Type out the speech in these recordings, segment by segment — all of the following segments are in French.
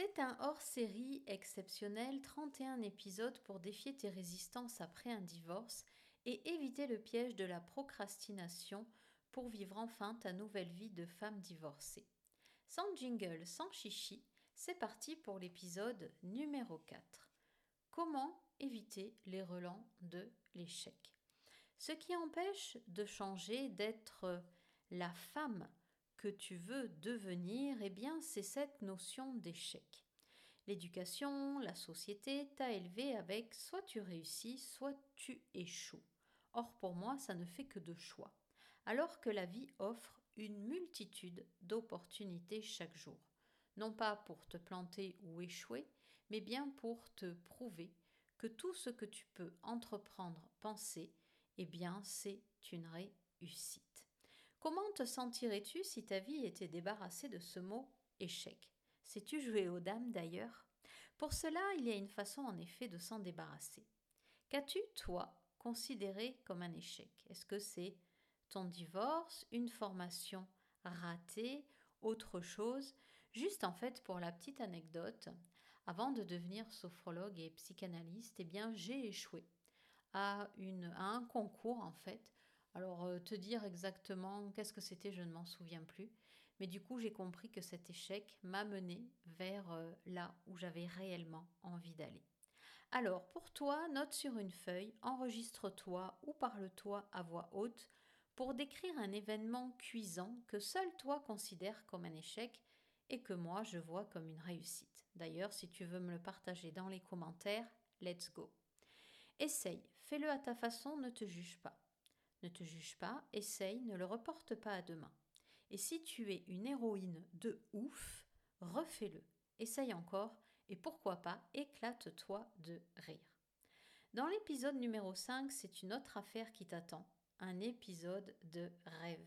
C'est un hors-série exceptionnel, 31 épisodes pour défier tes résistances après un divorce et éviter le piège de la procrastination pour vivre enfin ta nouvelle vie de femme divorcée. Sans jingle, sans chichi, c'est parti pour l'épisode numéro 4. Comment éviter les relents de l'échec? Ce qui empêche de changer, d'être la femme que tu veux devenir, eh bien, c'est cette notion d'échec. L'éducation, la société t'a élevé avec soit tu réussis, soit tu échoues. Or, pour moi, ça ne fait que deux choix. Alors que la vie offre une multitude d'opportunités chaque jour. Non pas pour te planter ou échouer, mais bien pour te prouver que tout ce que tu peux entreprendre, penser, eh bien, c'est une réussite. Comment te sentirais-tu si ta vie était débarrassée de ce mot échec Sais-tu jouer aux dames d'ailleurs? Pour cela, il y a une façon en effet de s'en débarrasser. Qu'as-tu, toi, considéré comme un échec? Est-ce que c'est ton divorce, une formation ratée, autre chose? Juste en fait pour la petite anecdote, avant de devenir sophrologue et psychanalyste, eh bien j'ai échoué à, un concours en fait alors, euh, te dire exactement qu'est-ce que c'était, je ne m'en souviens plus. Mais du coup, j'ai compris que cet échec m'a mené vers euh, là où j'avais réellement envie d'aller. Alors, pour toi, note sur une feuille, enregistre-toi ou parle-toi à voix haute pour décrire un événement cuisant que seul toi considères comme un échec et que moi je vois comme une réussite. D'ailleurs, si tu veux me le partager dans les commentaires, let's go. Essaye, fais-le à ta façon, ne te juge pas. Ne te juge pas, essaye, ne le reporte pas à demain. Et si tu es une héroïne de ouf, refais-le. Essaye encore et pourquoi pas éclate-toi de rire. Dans l'épisode numéro 5, c'est une autre affaire qui t'attend, un épisode de rêve.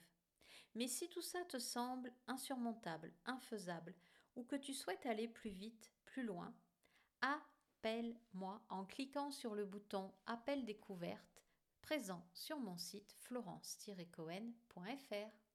Mais si tout ça te semble insurmontable, infaisable, ou que tu souhaites aller plus vite, plus loin, appelle-moi en cliquant sur le bouton Appel découverte présent sur mon site florence-cohen.fr.